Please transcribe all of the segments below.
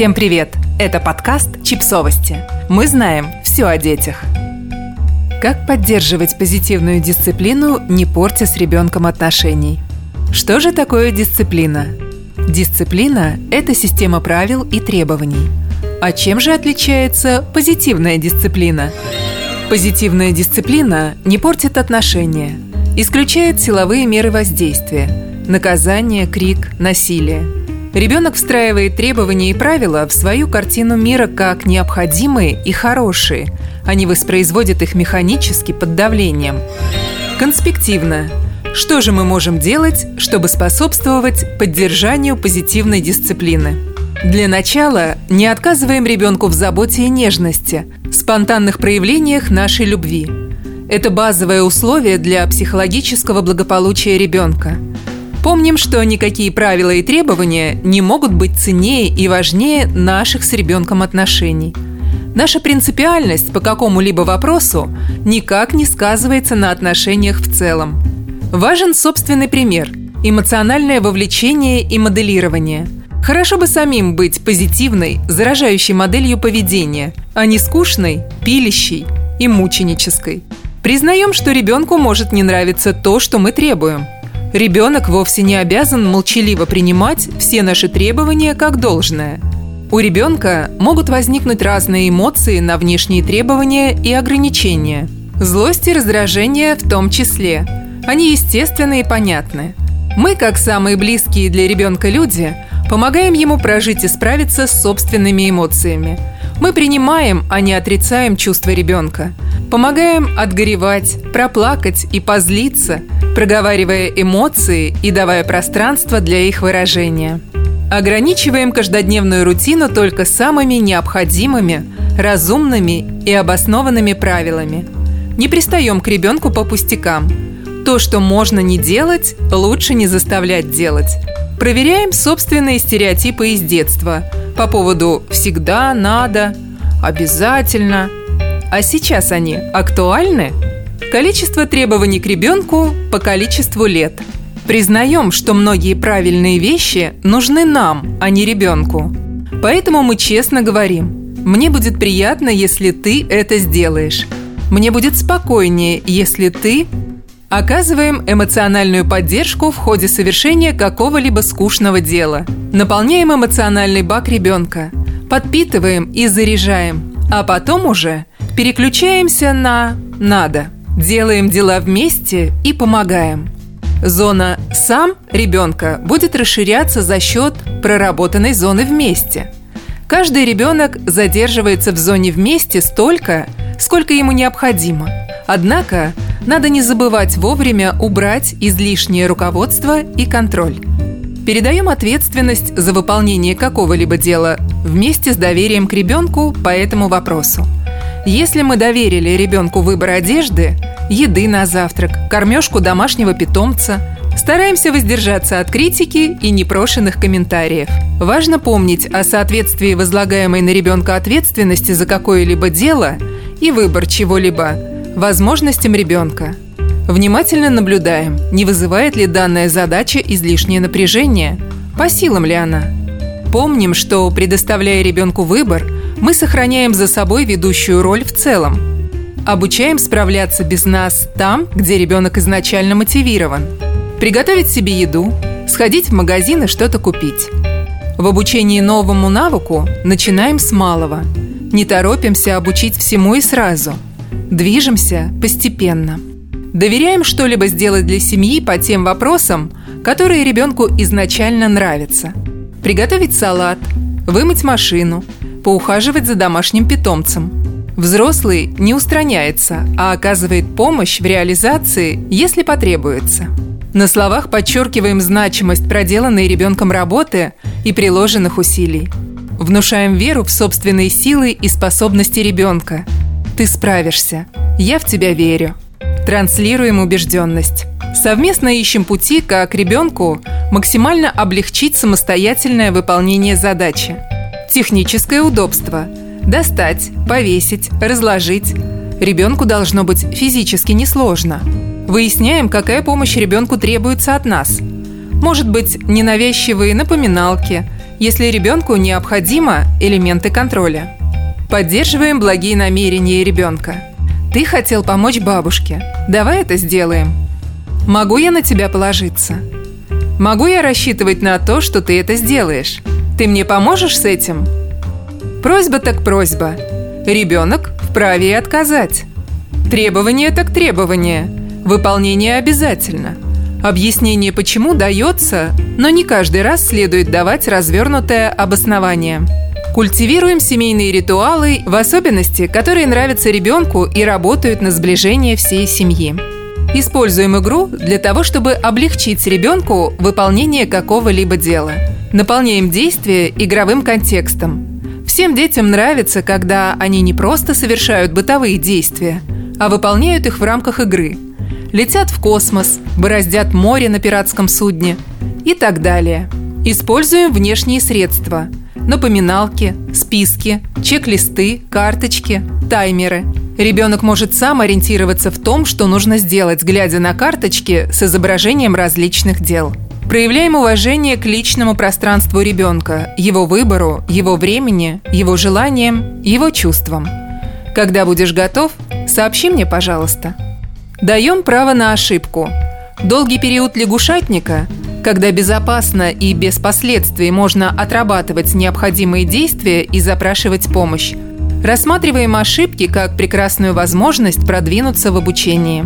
Всем привет! Это подкаст «Чипсовости». Мы знаем все о детях. Как поддерживать позитивную дисциплину, не портя с ребенком отношений? Что же такое дисциплина? Дисциплина – это система правил и требований. А чем же отличается позитивная дисциплина? Позитивная дисциплина не портит отношения, исключает силовые меры воздействия – наказание, крик, насилие – Ребенок встраивает требования и правила в свою картину мира как необходимые и хорошие, не воспроизводит их механически под давлением. Конспективно. Что же мы можем делать, чтобы способствовать поддержанию позитивной дисциплины? Для начала не отказываем ребенку в заботе и нежности, спонтанных проявлениях нашей любви. Это базовое условие для психологического благополучия ребенка – Помним, что никакие правила и требования не могут быть ценнее и важнее наших с ребенком отношений. Наша принципиальность по какому-либо вопросу никак не сказывается на отношениях в целом. Важен собственный пример, эмоциональное вовлечение и моделирование. Хорошо бы самим быть позитивной, заражающей моделью поведения, а не скучной, пилящей и мученической. Признаем, что ребенку может не нравиться то, что мы требуем – Ребенок вовсе не обязан молчаливо принимать все наши требования как должное. У ребенка могут возникнуть разные эмоции на внешние требования и ограничения. Злость и раздражение в том числе. Они естественны и понятны. Мы, как самые близкие для ребенка люди, помогаем ему прожить и справиться с собственными эмоциями. Мы принимаем, а не отрицаем чувства ребенка. Помогаем отгоревать, проплакать и позлиться, проговаривая эмоции и давая пространство для их выражения. Ограничиваем каждодневную рутину только самыми необходимыми, разумными и обоснованными правилами. Не пристаем к ребенку по пустякам. То, что можно не делать, лучше не заставлять делать. Проверяем собственные стереотипы из детства по поводу «всегда», «надо», «обязательно». А сейчас они актуальны? Количество требований к ребенку по количеству лет. Признаем, что многие правильные вещи нужны нам, а не ребенку. Поэтому мы честно говорим, мне будет приятно, если ты это сделаешь. Мне будет спокойнее, если ты Оказываем эмоциональную поддержку в ходе совершения какого-либо скучного дела. Наполняем эмоциональный бак ребенка. Подпитываем и заряжаем. А потом уже переключаемся на «надо». Делаем дела вместе и помогаем. Зона «сам» ребенка будет расширяться за счет проработанной зоны «вместе». Каждый ребенок задерживается в зоне «вместе» столько, сколько ему необходимо. Однако надо не забывать вовремя убрать излишнее руководство и контроль. Передаем ответственность за выполнение какого-либо дела вместе с доверием к ребенку по этому вопросу. Если мы доверили ребенку выбор одежды, еды на завтрак, кормежку домашнего питомца, стараемся воздержаться от критики и непрошенных комментариев. Важно помнить о соответствии возлагаемой на ребенка ответственности за какое-либо дело и выбор чего-либо возможностям ребенка. Внимательно наблюдаем, не вызывает ли данная задача излишнее напряжение, по силам ли она. Помним, что, предоставляя ребенку выбор – мы сохраняем за собой ведущую роль в целом. Обучаем справляться без нас там, где ребенок изначально мотивирован. Приготовить себе еду, сходить в магазин и что-то купить. В обучении новому навыку начинаем с малого. Не торопимся обучить всему и сразу. Движемся постепенно. Доверяем что-либо сделать для семьи по тем вопросам, которые ребенку изначально нравятся. Приготовить салат, вымыть машину – поухаживать за домашним питомцем. Взрослый не устраняется, а оказывает помощь в реализации, если потребуется. На словах подчеркиваем значимость проделанной ребенком работы и приложенных усилий. Внушаем веру в собственные силы и способности ребенка. Ты справишься. Я в тебя верю. Транслируем убежденность. Совместно ищем пути, как ребенку максимально облегчить самостоятельное выполнение задачи – Техническое удобство. Достать, повесить, разложить. Ребенку должно быть физически несложно. Выясняем, какая помощь ребенку требуется от нас. Может быть, ненавязчивые напоминалки если ребенку необходимо элементы контроля. Поддерживаем благие намерения ребенка. Ты хотел помочь бабушке. Давай это сделаем. Могу я на тебя положиться? Могу я рассчитывать на то, что ты это сделаешь? Ты мне поможешь с этим? Просьба так просьба. Ребенок вправе и отказать. Требование так требование. Выполнение обязательно. Объяснение почему дается, но не каждый раз следует давать развернутое обоснование. Культивируем семейные ритуалы, в особенности, которые нравятся ребенку и работают на сближение всей семьи. Используем игру для того, чтобы облегчить ребенку выполнение какого-либо дела. Наполняем действие игровым контекстом. Всем детям нравится, когда они не просто совершают бытовые действия, а выполняют их в рамках игры. Летят в космос, бороздят море на пиратском судне и так далее. Используем внешние средства – напоминалки, списки, чек-листы, карточки, таймеры – Ребенок может сам ориентироваться в том, что нужно сделать, глядя на карточки с изображением различных дел. Проявляем уважение к личному пространству ребенка, его выбору, его времени, его желаниям, его чувствам. Когда будешь готов, сообщи мне, пожалуйста. Даем право на ошибку. Долгий период лягушатника, когда безопасно и без последствий можно отрабатывать необходимые действия и запрашивать помощь, Рассматриваем ошибки как прекрасную возможность продвинуться в обучении.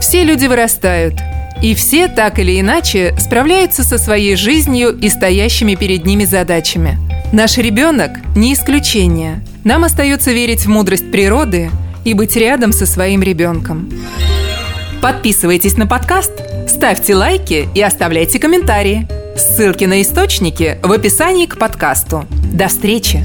Все люди вырастают, и все так или иначе справляются со своей жизнью и стоящими перед ними задачами. Наш ребенок не исключение. Нам остается верить в мудрость природы и быть рядом со своим ребенком. Подписывайтесь на подкаст, ставьте лайки и оставляйте комментарии. Ссылки на источники в описании к подкасту. До встречи!